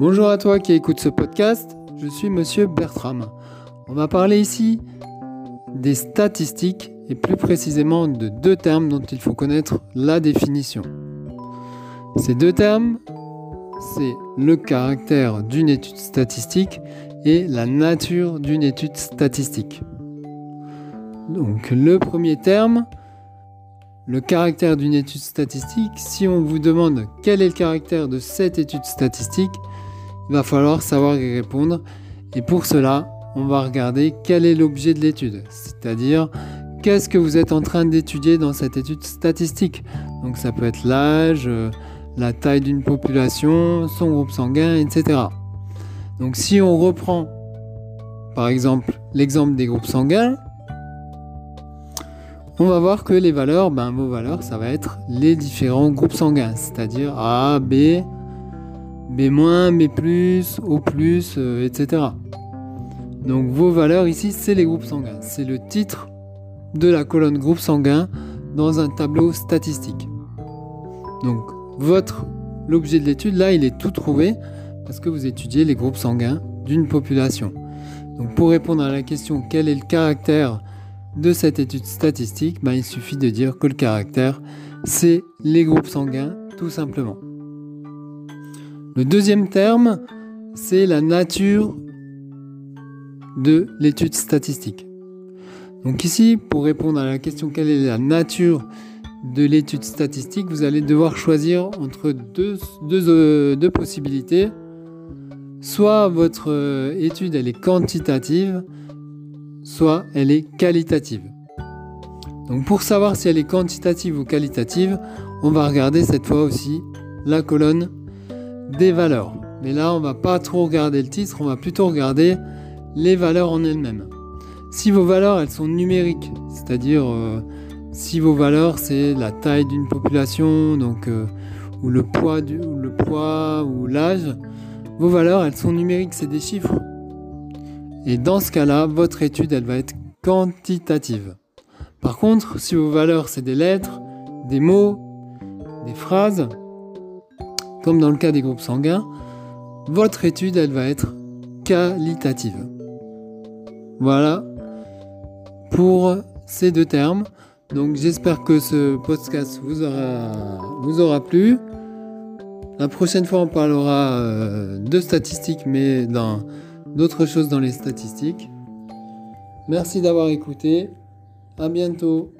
Bonjour à toi qui écoute ce podcast, je suis Monsieur Bertram. On va parler ici des statistiques et plus précisément de deux termes dont il faut connaître la définition. Ces deux termes, c'est le caractère d'une étude statistique et la nature d'une étude statistique. Donc le premier terme, le caractère d'une étude statistique, si on vous demande quel est le caractère de cette étude statistique, il va falloir savoir y répondre. Et pour cela, on va regarder quel est l'objet de l'étude, c'est-à-dire qu'est-ce que vous êtes en train d'étudier dans cette étude statistique? Donc ça peut être l'âge, euh, la taille d'une population, son groupe sanguin, etc. Donc si on reprend par exemple l'exemple des groupes sanguins, on va voir que les valeurs, ben, vos valeurs, ça va être les différents groupes sanguins, c'est-à-dire A, B, B-, B+, O+, etc. Donc vos valeurs ici, c'est les groupes sanguins. C'est le titre de la colonne groupe sanguin dans un tableau statistique. Donc votre l'objet de l'étude là, il est tout trouvé parce que vous étudiez les groupes sanguins d'une population. Donc pour répondre à la question quel est le caractère de cette étude statistique, ben, il suffit de dire que le caractère c'est les groupes sanguins tout simplement. Le deuxième terme, c'est la nature de l'étude statistique. Donc ici, pour répondre à la question quelle est la nature de l'étude statistique, vous allez devoir choisir entre deux, deux, deux possibilités. Soit votre euh, étude elle est quantitative, soit elle est qualitative. Donc pour savoir si elle est quantitative ou qualitative, on va regarder cette fois aussi la colonne des valeurs. Mais là, on va pas trop regarder le titre, on va plutôt regarder les valeurs en elles-mêmes. Si vos valeurs, elles sont numériques, c'est-à-dire euh, si vos valeurs, c'est la taille d'une population, donc euh, ou le poids, du, ou le poids ou l'âge, vos valeurs, elles sont numériques, c'est des chiffres. Et dans ce cas-là, votre étude, elle va être quantitative. Par contre, si vos valeurs, c'est des lettres, des mots, des phrases, comme dans le cas des groupes sanguins, votre étude, elle va être qualitative. Voilà pour ces deux termes. Donc j'espère que ce podcast vous aura, vous aura plu. La prochaine fois, on parlera euh, de statistiques, mais d'autres choses dans les statistiques. Merci d'avoir écouté. À bientôt.